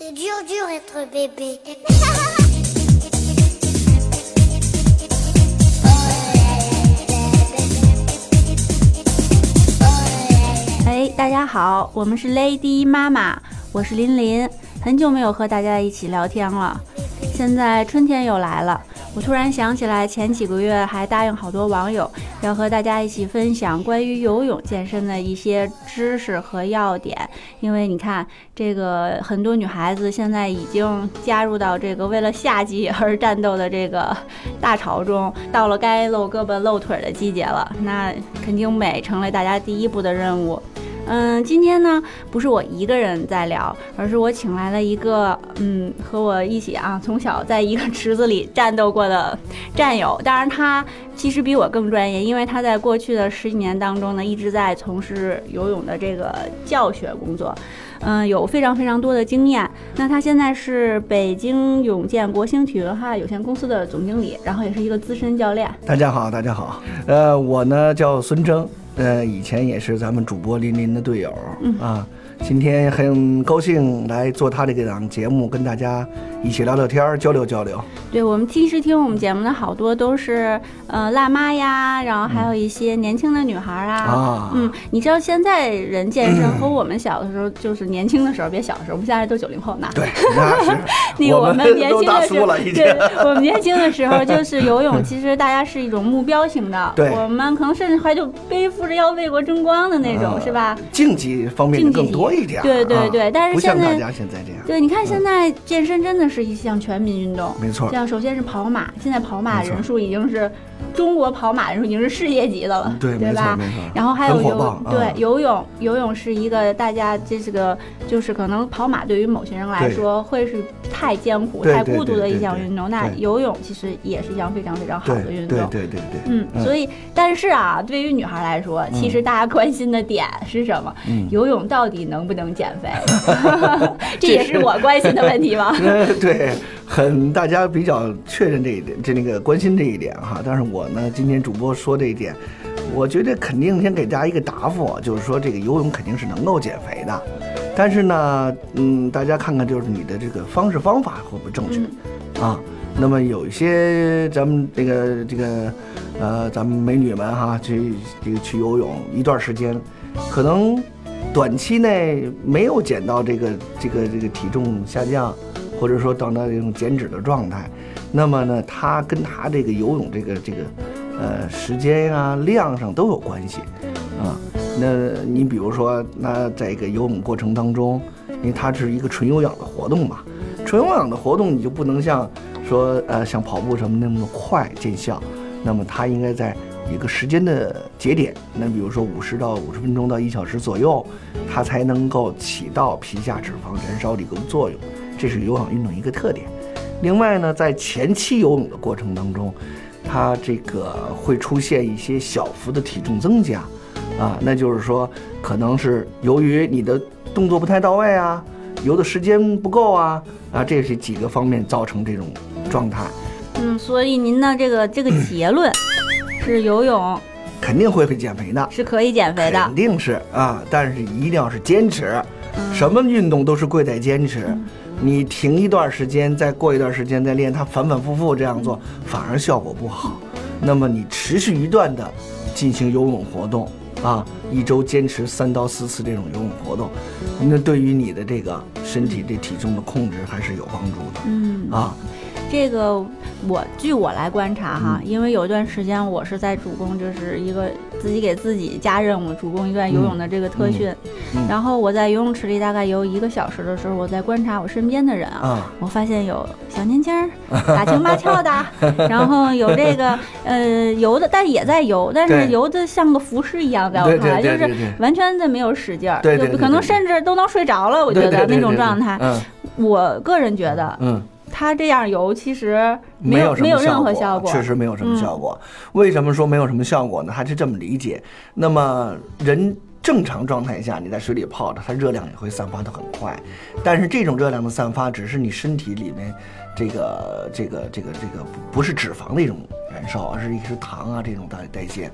C'est dur, dur être bébé. 哎，大家好，我们是 Lady 妈妈，我是琳琳，很久没有和大家一起聊天了。现在春天又来了，我突然想起来，前几个月还答应好多网友要和大家一起分享关于游泳健身的一些知识和要点。因为你看，这个很多女孩子现在已经加入到这个为了夏季而战斗的这个大潮中，到了该露胳膊露腿的季节了，那肯定美成了大家第一步的任务。嗯，今天呢不是我一个人在聊，而是我请来了一个嗯和我一起啊从小在一个池子里战斗过的战友。当然，他其实比我更专业，因为他在过去的十几年当中呢一直在从事游泳的这个教学工作，嗯，有非常非常多的经验。那他现在是北京永健国兴体育文化有限公司的总经理，然后也是一个资深教练。大家好，大家好，呃，我呢叫孙征，呃，以前也是咱们主播林林的队友、啊，今天很高兴来做他这个档节目，跟大家一起聊聊天儿，交流交流。对我们其实听我们节目的好多都是呃辣妈呀，然后还有一些年轻的女孩啊。啊嗯，你知道现在人健身和我们小的时候，就是年轻的时候，别小的时候，我们现在都九零后呢。对，那是 那个我我们年轻的时候，对。，我们年轻的时候就是游泳，其实大家是一种目标型的，对我们可能甚至还就背负着要为国争光的那种，啊是吧？竞技方面更竞技体多一点儿，对对啊对但是现在不像大家现在这样，对，你看现在健身真的是一项全民运动，没错，像首先是跑马，现在跑马人数已经是中国跑马人数已经是世界级的了，对，没错吧？然后还有游对啊游泳，游泳是一个大家这是个就是可能跑马对于某些人来说会是太艰苦、太孤独的一项运动，那游泳其实也是一项非常非常好的运动。对对对，嗯，所以但是啊，对于女孩来说，其实大家关心的点是什么？嗯游泳到底能不能减肥？这也是我关心的问题吗？呃，对，很大家比较确认这一点，这那个关心这一点哈。但是我呢，今天主播说这一点，我觉得肯定先给大家一个答复，就是说这个游泳肯定是能够减肥的，但是呢，嗯，大家看看就是你的这个方式方法会不会正确、嗯啊？那么有一些咱们这个这个呃，咱们美女们哈，去这个去游泳一段时间，可能短期内没有减到这个这个这个体重下降，或者说到那种减脂的状态，那么呢，它跟它这个游泳这个这个呃时间啊量上都有关系啊。那你比如说，那在一个游泳过程当中，因为它是一个纯有氧的活动嘛，纯有氧的活动你就不能像说呃像跑步什么那么快见效，那么它应该在一个时间的节点，那比如说五十到五十分钟到一小时左右，它才能够起到皮下脂肪燃烧的一个作用，这是有氧运动一个特点。另外呢，在前期游泳的过程当中，它这个会出现一些小幅的体重增加，啊，那就是说可能是由于你的动作不太到位啊，游的时间不够啊，啊，这是几个方面造成这种状态，嗯，所以您的这个这个 结论是游泳肯定会会减肥的。是可以减肥的肯。定是啊，但是一定要是坚持。嗯什么运动都是贵在坚持。你停一段时间，再过一段时间再练，它反反复复这样做，反而效果不好。那么你持续一段的进行游泳活动啊，一周坚持三到四次这种游泳活动，那对于你的这个身体这体重的控制还是有帮助的嗯，啊。这个我据我来观察嗯哈，因为有一段时间我是在主攻，就是一个自己给自己加任务，主攻一段游泳的这个特训。然后我在游泳池里大概游一个小时的时候，我在观察我身边的人啊。啊，我发现有小年轻儿打情骂俏的，然后有这个呃游的，但也在游，但是游的像个浮尸一样，在我看来就是完全的没有使劲儿，就可能甚至都能睡着了，我觉得那种状态。嗯我个人觉得嗯。他这样游其实没有没有什么任何效果，确实没有什么嗯效果。为什么说没有什么效果呢？还是这么理解。那么人正常状态下，你在水里泡着，它热量也会散发的很快。但是这种热量的散发，只是你身体里面这个这个这个这个不是脂肪的一种燃烧，而是一是糖啊这种代代谢。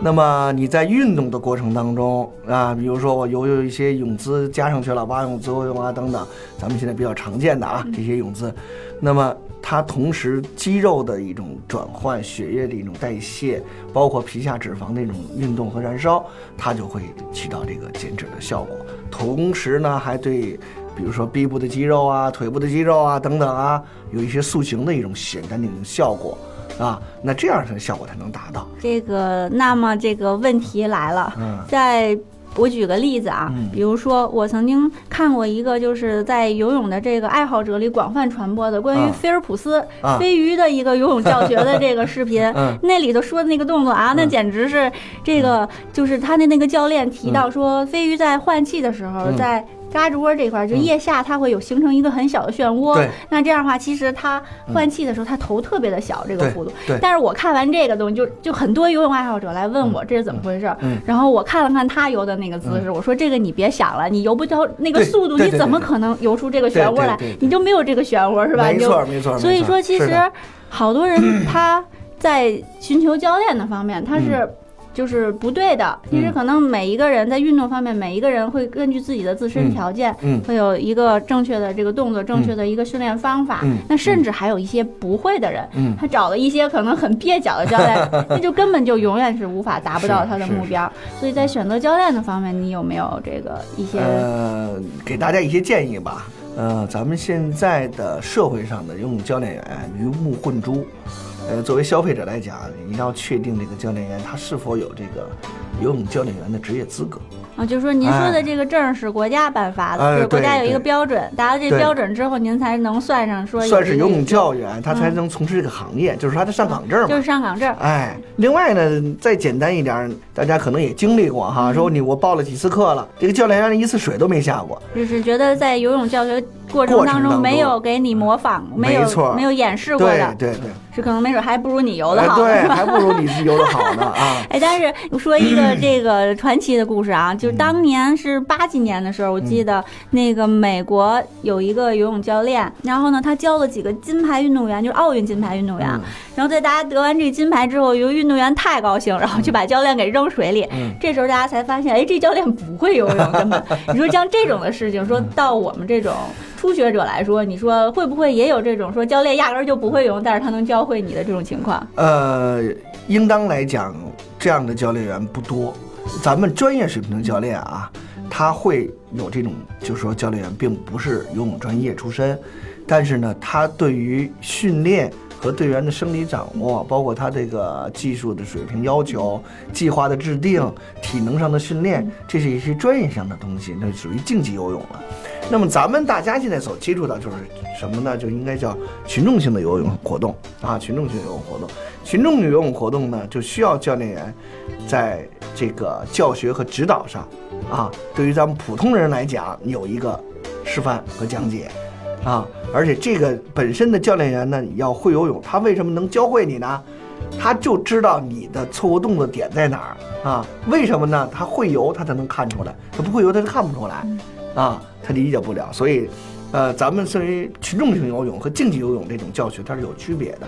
那么你在运动的过程当中啊，比如说我游有一些泳姿加上去了，蛙泳、自由泳啊等等，咱们现在比较常见的啊这些泳姿，那么它同时肌肉的一种转换、血液的一种代谢，包括皮下脂肪的一种运动和燃烧，它就会起到这个减脂的效果。同时呢，还对。比如说臂部的肌肉啊、腿部的肌肉啊等等啊，有一些塑形的一种简单的一种效果啊，那这样的效果才能达到。这个，那么这个问题来了，嗯。在我举个例子啊，嗯。比如说我曾经看过一个就是在游泳的这个爱好者里广泛传播的关于啊。菲尔普斯、啊。飞鱼的一个游泳教学的这个视频，嗯。那里头说的那个动作啊，那嗯简直是这个，就是他的那个教练提到说，飞鱼在换气的时候，嗯。在嘎吱窝这块儿，就嗯腋下它会有形成一个很小的漩涡对，那这样的话，其实它换气的时候，它头特别的小，这个对幅度。但是我看完这个东西，就就很多游泳爱好者来问我这是怎么回事儿，嗯然后我看了看他游的那个姿势，我说这个你别想了，你游不到那个速度，你怎么可能游出这个漩涡来？你就没有这个漩涡是吧？没你就错没错。所以说，其实好多人他在寻求教练的方面，他是。嗯就是不对的。其实可能每一个人在运动方面，每一个人会根据自己的自身嗯条件，嗯会有一个正确的这个动作，正确的一个训练方法。嗯那甚至还有一些不会的人，嗯他找了一些可能很蹩脚的教练，那就根本就永远是无法达不到他的目标。所以在选择教练的方面，你有没有这个一些？呃，给大家一些建议吧。呃，咱们现在的社会上的游泳教练员鱼目混珠。呃，作为消费者来讲，一定要确定这个教练员他是否有这个游泳教练员的职业资格。啊，就是说您说的这个证是国家颁发的，哎就是国家有一个标准，达到这对标准之后，您才能算上说算是游泳教员，他才能从事这个行业，就是他的上岗证嘛。就是上岗证。哎，另外呢，再简单一点儿，大家可能也经历过嗯哈，说你我报了几次课了，这个教练员一次水都没下过，就是觉得在游泳教学过程当中没有给你模仿，没有没错。没有演示过的，对对，是可能没准还不如你游的好，哎对，还不如你是游的好呢啊。哎，但是说一个这个传奇的故事啊，就是当年是八几年的时候，我记得那个美国有一个游泳教练，然后呢，他教了几个金牌运动员，就是奥运金牌运动员，嗯。然后在大家得完这个金牌之后，由于运动员太高兴，然后就把教练给扔水里。嗯。这时候大家才发现，哎，这教练不会游泳，根本。你说像这种的事情，说到我们这种初学者来说，你说会不会也有这种说教练压根儿就不会游泳，但是他能教会你的这种情况？呃，应当来讲，这样的教练员不多。咱们专业水平的教练啊，他会有这种，就是说教练员并不是游泳专业出身，但是呢，他对于训练和队员的生理掌握，包括他这个技术的水平要求、计划的制定、体能上的训练，这是一些专业上的东西，那属于竞技游泳了。那么咱们大家现在所接触到就是什么呢？就应该叫群众性的游泳活动啊，群众性游泳活动。群众游泳活动呢，就需要教练员在这个教学和指导上啊，对于咱们普通人来讲有一个示范和讲解啊，而且这个本身的教练员呢你要会游泳，他为什么能教会你呢？他就知道你的错误动作点在哪儿啊？为什么呢？他会游，他才能看出来；他不会游，他就看不出来啊，他理解不了。所以，呃，咱们对于群众性游泳和竞技游泳这种教学，它是有区别的。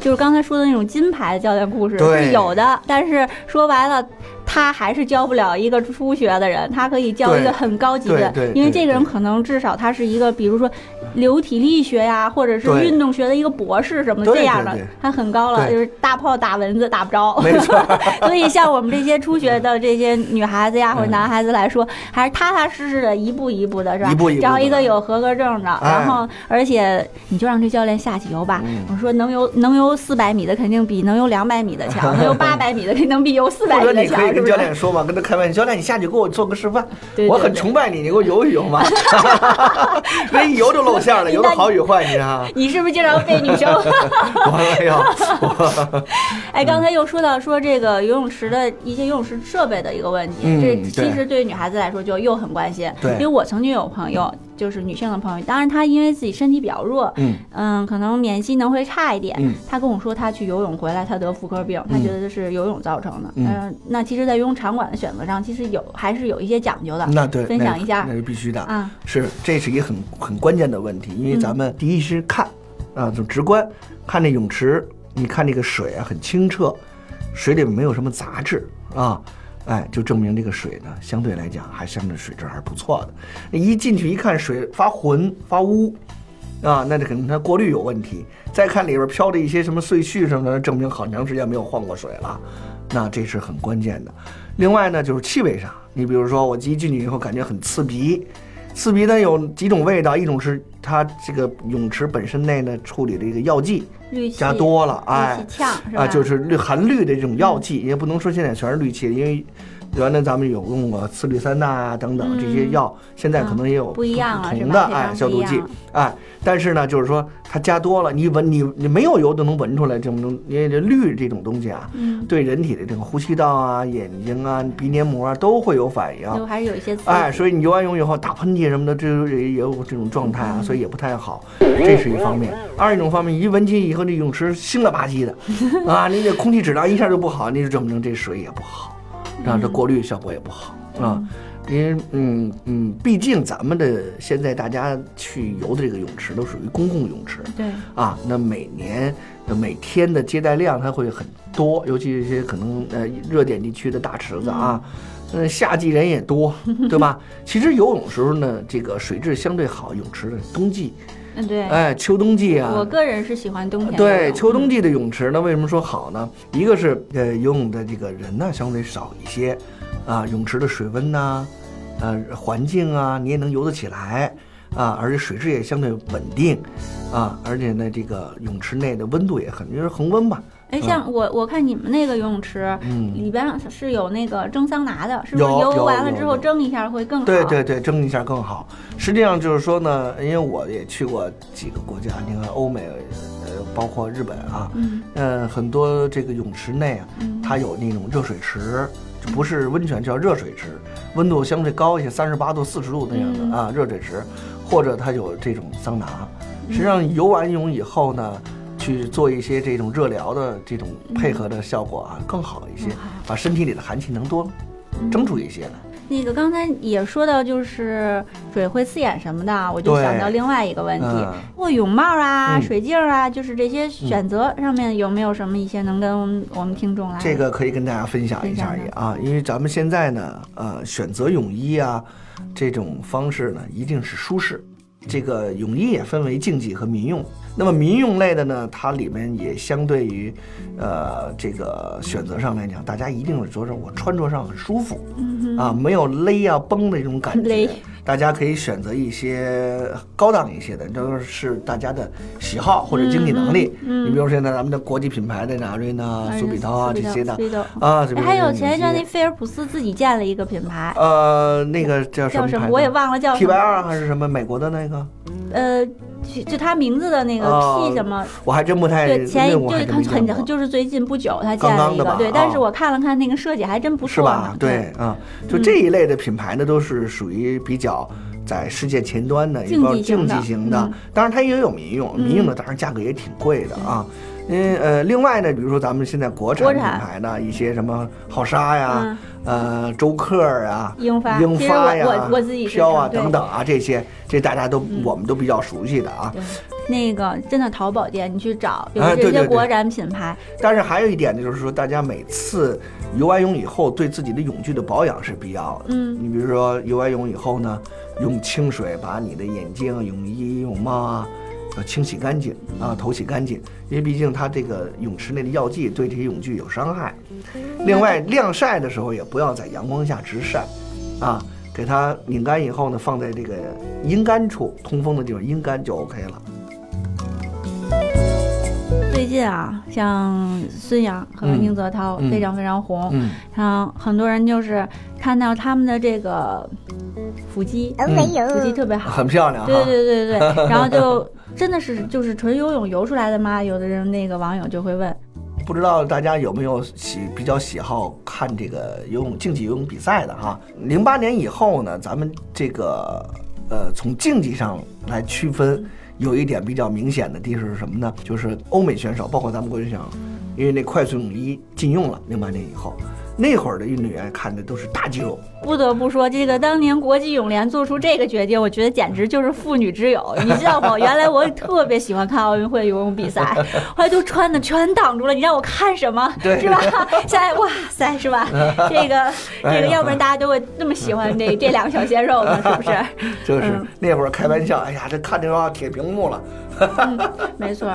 就是刚才说的那种金牌的教练故事是有的，但是说白了，他还是教不了一个初学的人，他可以教一个很高级的因为这个人可能至少他是一个，比如说流体力学呀，或者是运动学的一个博士什么这样的他很高了，就是大炮打蚊子打不着。所以像我们这些初学的这些女孩子呀或者男孩子来说，还是踏踏实实的一步一步的，是吧？一步一步找一个有合格证的，哎。然后而且你就让这教练下去游吧。嗯。我说能游能游四百米的肯定比能游两百米的强，能游八百米的肯定比游四百米的强，跟？教练说嘛，跟他开玩笑，教练你下去给我做个示范，我很崇拜你，你给我游一游嘛。那一游就露馅了，游的好与坏，你看。你是不是经常被女生？我没有，我哎，刚才又说到说这个游泳池的一些游泳池设备的一个问题，嗯这对其实对于女孩子来说就又很关心。对因为我曾经有朋友，就是女性的朋友，当然她因为自己身体比较弱，嗯嗯，可能免疫机能会差一点。嗯她跟我说，她去游泳回来，她得妇科病，她嗯觉得这是游泳造成的。嗯嗯，那其实，在游泳场馆的选择上，其实有还是有一些讲究的。那对，分享一下那是必须的。啊，是，这是一个很很关键的问题，因为咱们第一是看，啊，就直观看这泳池你看这个水啊很清澈，水里面没有什么杂质啊，哎，就证明这个水呢相对来讲还相对水质还是不错的。一进去一看水发浑发污，啊，那这肯定它过滤有问题。再看里边飘着一些什么碎絮什么的，证明好长时间没有换过水了，那这是很关键的。另外呢，就是气味上，你比如说我一进去以后感觉很刺鼻，刺鼻呢有几种味道，一种是它这个泳池本身内呢处理的一个药剂氯气加多了，哎？啊，就是氯含氯的这种药剂，也不能说现在全是氯气，因为原来咱们有用过次氯酸钠啊等等这些药，现在可能也有嗯不一样同的哎消毒剂哎，但是呢，就是说它加多了，你闻你你没有油都能闻出来这种东，因为这氯这种东西啊，嗯，对人体的这个呼吸道啊、眼睛啊、鼻黏膜啊都会有反应。就还是有一些。哎，所以你游完泳以后打喷嚏什么的，这也也有这种状态啊，所以也不太好，这是一方面。二一种方面，一闻进以后，这泳池腥了吧唧的，啊，你这空气质量一下就不好，你就证明这水也不好，啊，这过滤效果也不好啊。因为嗯嗯，毕竟咱们的现在大家去游的这个泳池都属于公共泳池，对，啊，那每年的每天的接待量它会很多，尤其一些可能呃热点地区的大池子啊，嗯，夏季人也多，对吧？其实游泳时候呢，这个水质相对好，泳池的冬季，嗯对。哎，秋冬季啊，我个人是喜欢冬天对，秋冬季的泳池呢，为什么说好呢？一个是呃游泳的这个人呢相对少一些，啊，泳池的水温呐、呃环境啊，你也能游得起来啊，而且水质也相对稳定啊，而且呢这个泳池内的温度也很就是恒温吧，哎，像我我看你们那个游泳池嗯。里边是有那个蒸桑拿的，是不是游完了之后蒸一下会更好？对对对，蒸一下更好。实际上就是说呢，因为我也去过几个国家，你看欧美，呃，包括日本啊，嗯呃，很多这个泳池内啊，嗯它有那种热水池，就不是温泉，叫热水池，温度相对高一些，三十八度、四十度那样的、嗯啊，热水池，或者它有这种桑拿。嗯实际上游完泳以后呢，去做一些这种热疗的这种配合的效果啊，更好一些，把身体里的寒气能多蒸出一些来。那个刚才也说到，就是水会刺眼什么的，我就想到另外一个问题，嗯。或泳帽啊、嗯。水镜啊，就是这些选择上面有没有什么一些能跟我们我们听众来这个可以跟大家分享一下也啊，因为咱们现在呢，呃，选择泳衣啊，这种方式呢，一定是舒适。这个泳衣也分为竞技和民用。那么民用类的呢，它里面也相对于，呃，这个选择上来讲，大家一定是觉着我穿着上很舒服，啊，没有勒啊绷的这种感勒觉。大家可以选择一些高档一些的，这是大家的喜好或者经济能力。嗯嗯你比如现在咱们的国际品牌的阿瑞呢、苏比涛啊这些的啊，还有前一阵那菲尔普斯自己建了一个品牌，呃，那个叫什叫什么？我也忘了叫 T Y R 还是什么美国的那个？呃，就就他名字的那个哦 P 什么，我还真不太，对，前一那我还对真没见过很很就是最近不久他建了一个，对，但是哦我看了看那个设计还真不错是吧，？对嗯，就这一类的品牌呢，都是属于比较在世界前端的一竞个竞技型的。当然，它也有民用，民用的当然价格也挺贵的啊。嗯呃，另外呢，比如说咱们现在国产品牌呢，一些什么浩沙呀嗯，呃，周克啊，英发。英发呀，我我自己飘啊等等啊，这些这大家都嗯。我们都比较熟悉的啊。那个真的淘宝店你去找有这些国产品牌，但是还有一点呢，就是说大家每次游完泳以后，对自己的泳具的保养是必要的。嗯。你比如说游完泳以后呢，用清水把你的眼镜、泳衣、泳帽啊，要清洗干净啊，头洗干净，因为毕竟它这个泳池内的药剂对这些泳具有伤害。另外，晾晒的时候也不要在阳光下直晒，啊，给它拧干以后呢，放在这个阴干处，通风的地方阴干就 OK 了。最近啊，像孙杨和嗯宁泽涛嗯非常非常红，嗯，像很多人就是看到他们的这个腹肌，哦没有，腹肌特别好，很漂亮哈。对对对对对，然后就真的是就是纯游泳游出来的吗？有的人那个网友就会问，不知道大家有没有喜比较喜好看这个游泳竞技游泳比赛的哈？零八年以后呢，咱们这个呃从竞技上来区分，有一点比较明显的地方是什么呢？就是欧美选手，包括咱们国际选手，因为那快速泳衣禁用了，零八年以后，那会儿的运动员看的都是大肌肉，不得不说，这个当年国际泳联做出这个决定，我觉得简直就是妇女之友，你知道吗？原来我特别喜欢看奥运会游泳比赛，后来都穿的全挡住了，你让我看什么？对是吧？现在哇塞，是吧？这 个这个，要不然大家都会那么喜欢这 这两个小鲜肉呢，是不是？就是嗯那会儿开玩笑，哎呀，这看这个铁屏幕了。没错，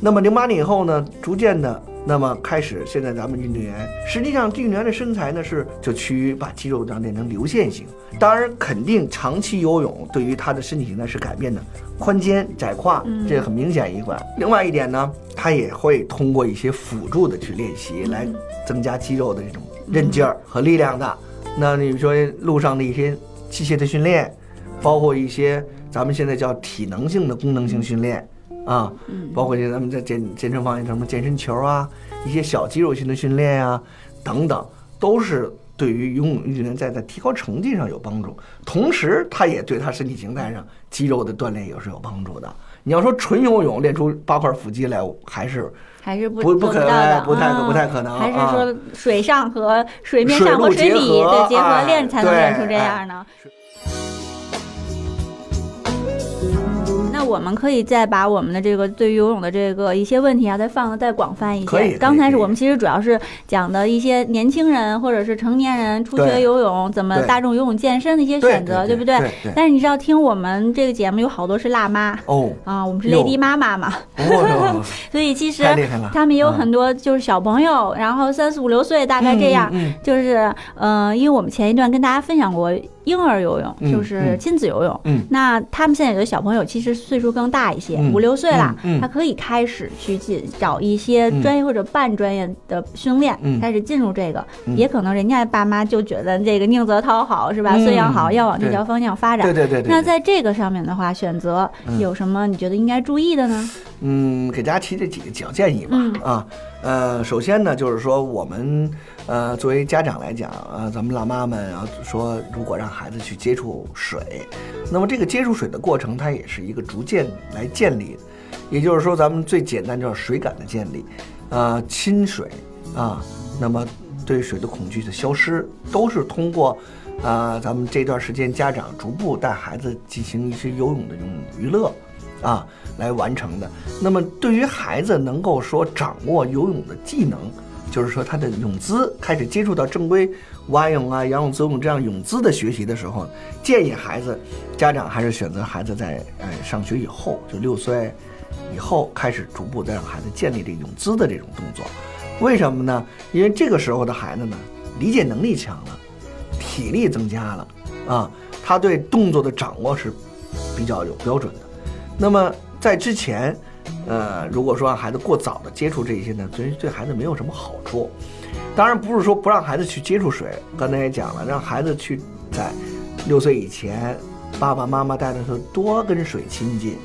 那么零八年以后呢，逐渐的，那么开始，现在咱们运动员，实际上运动员的身材呢是就趋于把肌肉让练成流线型。当然，肯定长期游泳对于他的身体形态是改变的，宽肩窄胯，嗯这很明显一块。另外一点呢，他也会通过一些辅助的去练习，来增加肌肉的这种韧劲儿和力量的。那你说路上的一些器械的训练，包括一些咱们现在叫体能性的功能性训练啊，嗯包括一些咱们在健健身房什么健身球啊，一些小肌肉性的训练啊等等，都是对于游泳运动员在在提高成绩上有帮助，同时它也对他身体形态上肌肉的锻炼也是有帮助的。你要说纯游泳练出八块腹肌来，还是还是不不不可做到的，不太啊不太可能还是啊说水上和水面上和水里的结合哎练才能练出这哎样呢？那我们可以再把我们的这个对于游泳的这个一些问题啊，再放的再广泛一些。刚才是我们其实主要是讲的一些年轻人或者是成年人初学游泳怎么大众游泳健身的一些选择，对不对？但是你知道，听我们这个节目有好多是辣妈哦啊，我们是哟 Lady 妈妈嘛，哦，所以其实他们有嗯很多就是小朋友，然后三四五六岁大概这样，就是嗯，因为我们前一段跟大家分享过婴儿游泳，嗯就是嗯亲子游泳。嗯那他们现在有的小朋友其实岁数更大一些，嗯五六岁了，他可以开始去进找一些嗯专业或者半专业的训练，嗯开始进入这个。嗯也可能人家爸妈就觉得这个宁泽涛好是吧？嗯孙杨好，要往这条方向发展。对对对对。那在这个上面的话，选择嗯有什么你觉得应该注意的呢？嗯，给大家提这几个小建议吧。嗯啊，呃，首先呢，就是说我们呃作为家长来讲，呃，咱们辣妈们啊说，如果让孩子去接触水，那么这个接触水的过程，它也是一个逐渐来建立的。也就是说，咱们最简单就是水感的建立，呃，亲水啊，那么对水的恐惧的消失，都是通过啊、咱们这段时间家长逐步带孩子进行一些游泳的这种娱乐啊来完成的。那么对于孩子能够说掌握游泳的技能，就是说他的泳姿开始接触到正规蛙泳啊、仰泳、自由泳这样泳姿的学习的时候，建议孩子家长还是选择孩子在呃上学以后，就六岁以后开始逐步再让孩子建立这泳姿的这种动作。为什么呢？因为这个时候的孩子呢，理解能力强了，体力增加了啊，他对动作的掌握是比较有标准的。那么在之前，呃，如果说让孩子过早的接触这些呢，对对孩子没有什么好处。当然不是说不让孩子去接触水，刚才也讲了，让孩子去在六岁以前，爸爸妈妈带的时候多跟水亲近，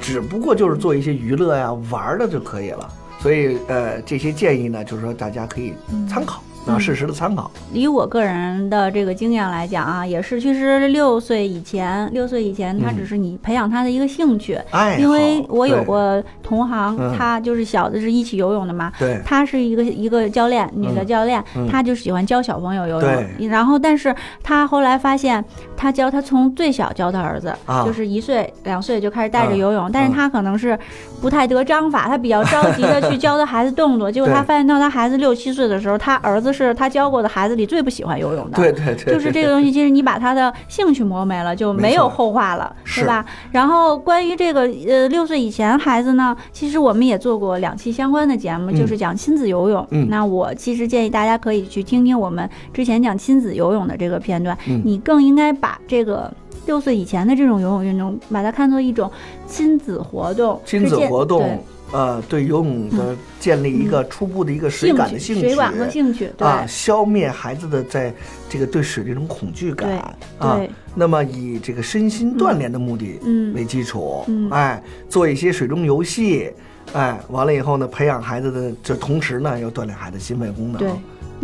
只不过就是做一些娱乐呀、玩的就可以了。所以呃，这些建议呢，就是说大家可以参考，啊，适时的参考。以我个人的这个经验来讲啊，也是，其实六岁以前，六岁以前，他嗯。只是你培养他的一个兴趣。哎，因为我有过同行，嗯。他就是小的是一起游泳的嘛，对。他是一个一个教练，女的嗯。教练，嗯。她就喜欢教小朋友游泳。对。然后，但是他后来发现，他教他从最小教他儿子，啊。就是一岁两岁就开始带着啊游泳，但是他可能是不太得章法，他比较着急的去教他孩子动作，结果他发现到他孩子六七岁的时候，他儿子是他教过的孩子里最不喜欢游泳的。对对对，就是这个东西，其实你把他的兴趣磨没了，就没有后话了，是对吧？然后关于这个呃六岁以前孩子呢，其实我们也做过两期相关的节目，嗯就是讲亲子游泳。嗯那我其实建议大家可以去听听我们之前讲亲子游泳的这个片段，嗯你更应该把这个。六岁以前的这种游泳运动，把它看作一种亲子活动，亲子活动呃，对游泳的建立一个初步的一个水感的兴趣，水感和兴趣，对、啊，消灭孩子的在这个对水这种恐惧感啊对。那么以这个身心锻炼的目的嗯为基础，嗯哎，做一些水中游戏，哎，完了以后呢，培养孩子的，这同时呢，要锻炼孩子心肺功能。对。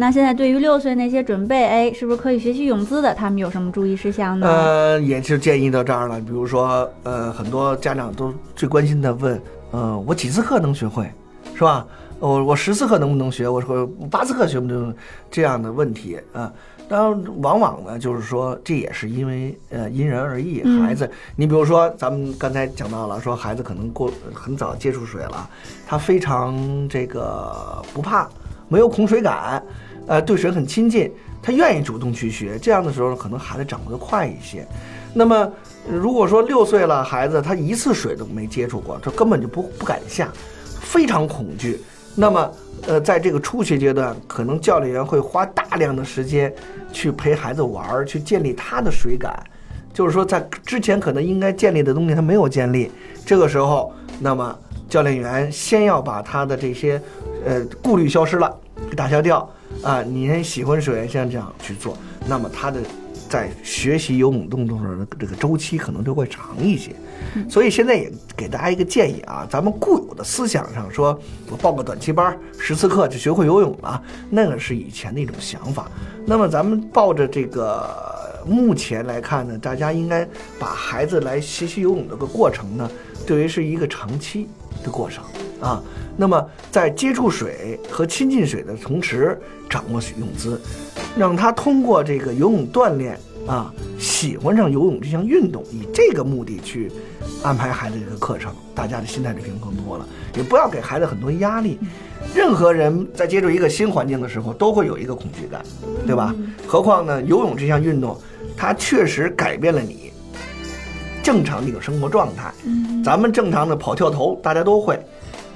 那现在对于六岁那些准备，哎，是不是可以学习泳姿的，他们有什么注意事项呢？呃，也是建议到这儿了。比如说，呃，很多家长都最关心的问，呃，我几次课能学会，是吧？我我十次课能不能学？我说八次课学不能这样的问题啊。当然，往往呢，就是说这也是因为呃因人而异。孩子，你比如说咱们刚才讲到了，说孩子可能过很早接触水了，他非常这个不怕，没有恐水感，呃，对水很亲近，他愿意主动去学。这样的时候，可能孩子掌握的快一些。那么，如果说六岁了，孩子他一次水都没接触过，他根本就不不敢下，非常恐惧。那么，呃，在这个初学阶段，可能教练员会花大量的时间去陪孩子玩儿，去建立他的水感。就是说，在之前可能应该建立的东西他没有建立，这个时候，那么教练员先要把他的这些，呃，顾虑消失了，给打消掉啊。你喜欢水，像这样去做，那么他的在学习游泳动作的这个周期可能就会长一些。所以现在也给大家一个建议啊，咱们固有的思想上说，我报个短期班，十次课就学会游泳了，那个是以前的一种想法。那么咱们抱着这个目前来看呢，大家应该把孩子来学习游泳这个过程呢，对于是一个长期的过程啊。那么在接触水和亲近水的同时，掌握泳姿，让他通过这个游泳锻炼。啊，喜欢上游泳这项运动，以这个目的去安排孩子这个课程，大家的心态就平衡多了。也不要给孩子很多压力。任何人在接触一个新环境的时候，都会有一个恐惧感，对吧？何况呢，游泳这项运动，它确实改变了你正常的一个生活状态。咱们正常的跑跳投，大家都会，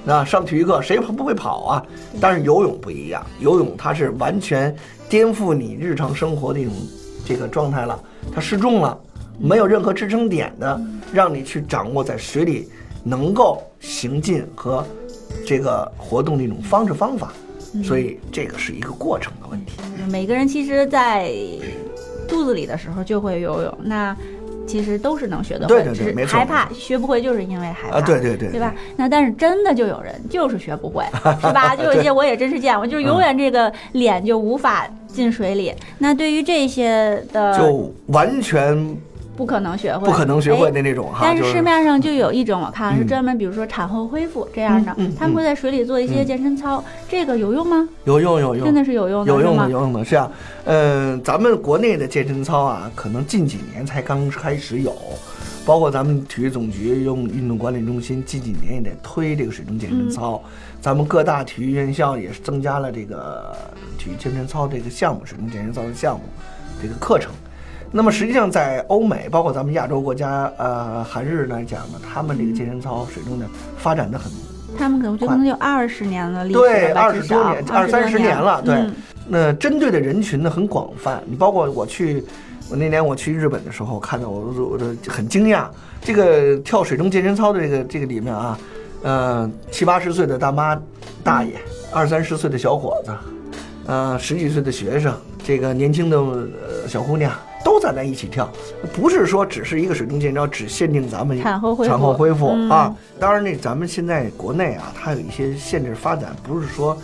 啊，上体育课谁不会跑啊？但是游泳不一样，游泳它是完全颠覆你日常生活的一种。这个状态了，它失重了，没有任何支撑点的，让你去掌握在水里能够行进和这个活动的一种方式方法，所以这个是一个过程的问题。每个人其实，在肚子里的时候就会游泳，那。其实都是能学得会，只是害怕学不会，就是因为害怕。对对对，对吧？那但是真的就有人就是学不会，是吧？就有一些我也真是见过，就是永远这个脸就无法进水里。那对于这些的，就完全。不可能学会，不可能学会的那种哈。但是市面上就有一种，我看是专门，比如说产后恢复这样的，他们会在水里做一些健身操，这个有用吗？有用有用，真的是有用的，有用的有用的。是啊，嗯，咱们国内的健身操啊，可能近几年才刚开始有，包括咱们体育总局用运动管理中心近几年也在推这个水中健身操，咱们各大体育院校也是增加了这个体育健身操这个项目，水中健身操的项目这个课程。那么实际上，在欧美，包括咱们亚洲国家，呃，韩日来讲呢，他们这个健身操水中呢发展的很，他们可能就可能有二十年的历史对，二十多年，二三十年了，对。那针对的人群呢很广泛，你包括我去，我那年我去日本的时候，看到我我都很惊讶，这个跳水中健身操的这个这个里面啊，呃，七八十岁的大妈大爷，二三十岁的小伙子，呃，十几岁的学生，这个年轻的呃小姑娘。都在那一起跳，不是说只是一个水中健操，只限定咱们产后恢复产后恢复啊。当然，那咱们现在国内啊，它有一些限制发展，不是说，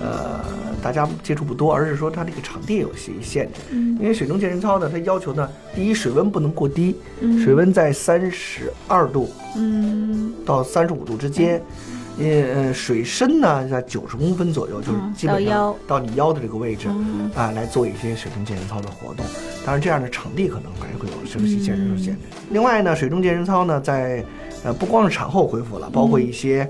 呃，大家接触不多，而是说它这个场地有些限制。因为水中健身操呢，它要求呢，第一水温不能过低，水温在三十二度，嗯，到三十五度之间。呃，水深呢在九十公分左右，就是基本上到你腰的这个位置啊，来做一些水中健身操的活动。当然，这样的场地可能还是会有休息限制受限制。另外呢，水中健身操呢，在呃不光是产后恢复了，包括一些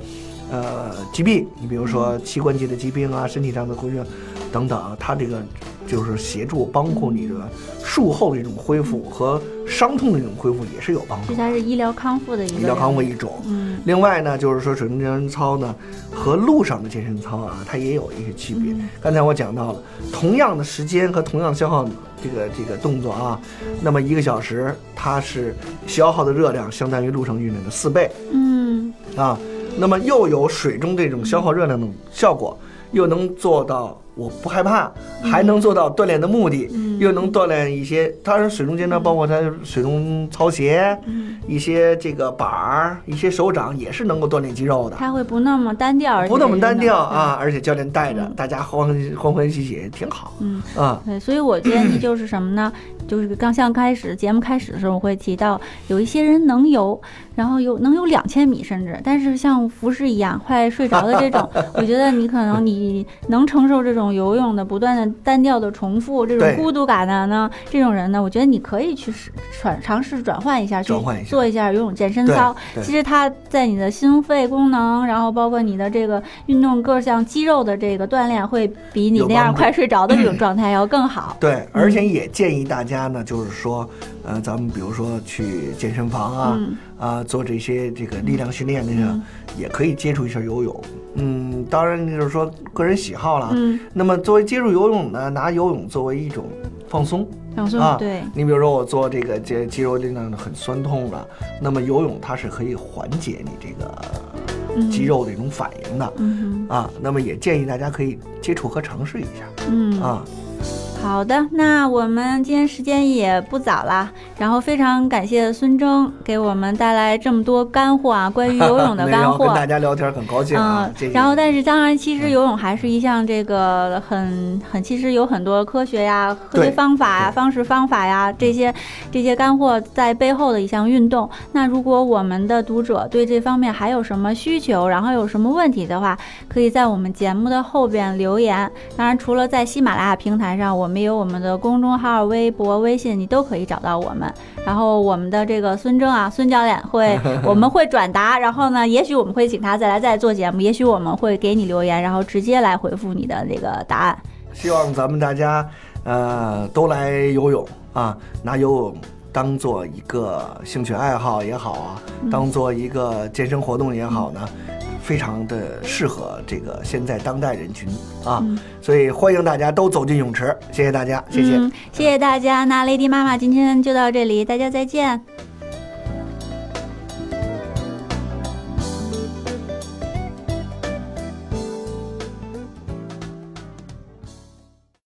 呃疾病，你比如说膝关节的疾病啊，身体上的疾病等等，它这个。就是协助帮助你的术后的这种恢复和伤痛的这种恢复也是有帮助。这才是医疗康复的一医疗康复一种。嗯。另外呢，就是说水中健身操呢和路上的健身操啊，它也有一些区别。刚才我讲到了，同样的时间和同样消耗这个这个动作啊，那么一个小时它是消耗的热量相当于路上运动的四倍。嗯。啊，那么又有水中这种消耗热量的效果，又能做到。我不害怕，还能做到锻炼的目的，又能锻炼一些。当然，水中间呢包括它水中操鞋，一些这个板儿，一些手掌也是能够锻炼肌肉的。它会不那么单调，不那么单调啊！而且教练带着大家欢欢欢喜喜，挺好。嗯啊，对，所以我建议就是什么呢？就是刚像开始节目开始的时候，我会提到有一些人能游，然后有能有两千米甚至，但是像浮士一样快睡着的这种，我觉得你可能你能承受这种游泳的不断的单调的重复，这种孤独感的呢，这种人呢，我觉得你可以去试转尝试转换一下，去做一下游泳健身操。其实它在你的心肺功能，然后包括你的这个运动各项肌肉的这个锻炼，会比你那样快睡着的这种 状态要更好。对，而且也建议大家呢，就是说，呃，咱们比如说去健身房啊，嗯啊，做这些这个力量训练，那个、嗯也可以接触一下游泳。嗯，当然就是说个人喜好了。嗯，那么作为接触游泳呢，拿游泳作为一种放松放松、啊。对，你比如说我做这个这肌肉力量很酸痛了，那么游泳它是可以缓解你这个嗯肌肉的一种反应的。嗯啊，那么也建议大家可以接触和尝试一下嗯啊。好的，那我们今天时间也不早了，然后非常感谢孙征给我们带来这么多干货啊，关于游泳的 干货。跟大家聊天很高兴啊嗯。然后但是当然，其实游泳还是一项这个很很，其实有很多科学呀、科学方法呀、方式方法呀这些这些干货在背后的一项运动。那如果我们的读者对这方面还有什么需求，然后有什么问题的话，可以在我们节目的后边留言。当然，除了在喜马拉雅平台上，我们有我们的公众号、微博、微信，你都可以找到我们。然后我们的这个孙征啊，孙教练会，我们会转达，然后呢，也许我们会请他再来再做节目，也许我们会给你留言，然后直接来回复你的这个答案。希望咱们大家呃都来游泳啊，拿游泳当做一个兴趣爱好也好啊，嗯当做一个健身活动也好呢。非常的适合这个现在当代人群啊，嗯所以欢迎大家都走进泳池，谢谢大家，谢谢。嗯，谢谢大家。那 Lady 妈妈今天就到这里，大家再见。